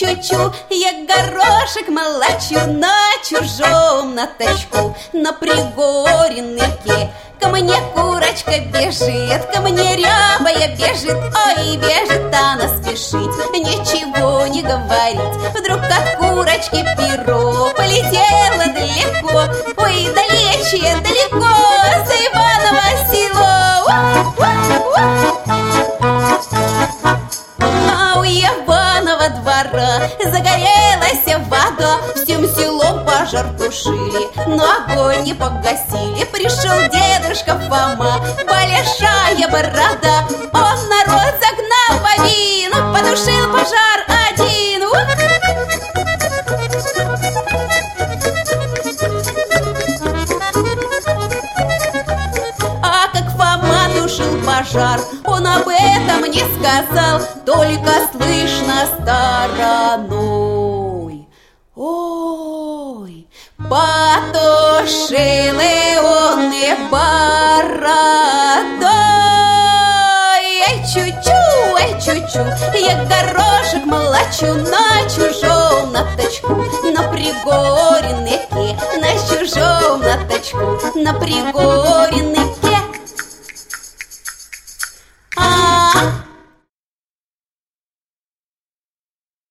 чу-чу, я горошек молочу на чужом на точку, на пригореннике. Ко мне курочка бежит, ко мне рябая бежит Ой, бежит она спешить, ничего не говорить Вдруг от курочки перо полетело далеко Ой, далече, далеко, загорелась вода Всем селом пожар тушили, но огонь не погасили Пришел дедушка Фома, большая борода пожар, он об этом не сказал Только слышно стороной. Ой, потушили он и бородой. Эй, чу-чу, эй, чу-чу Я горошек молочу на чужом на точку На пригореннике, на чужом на точку На пригореннике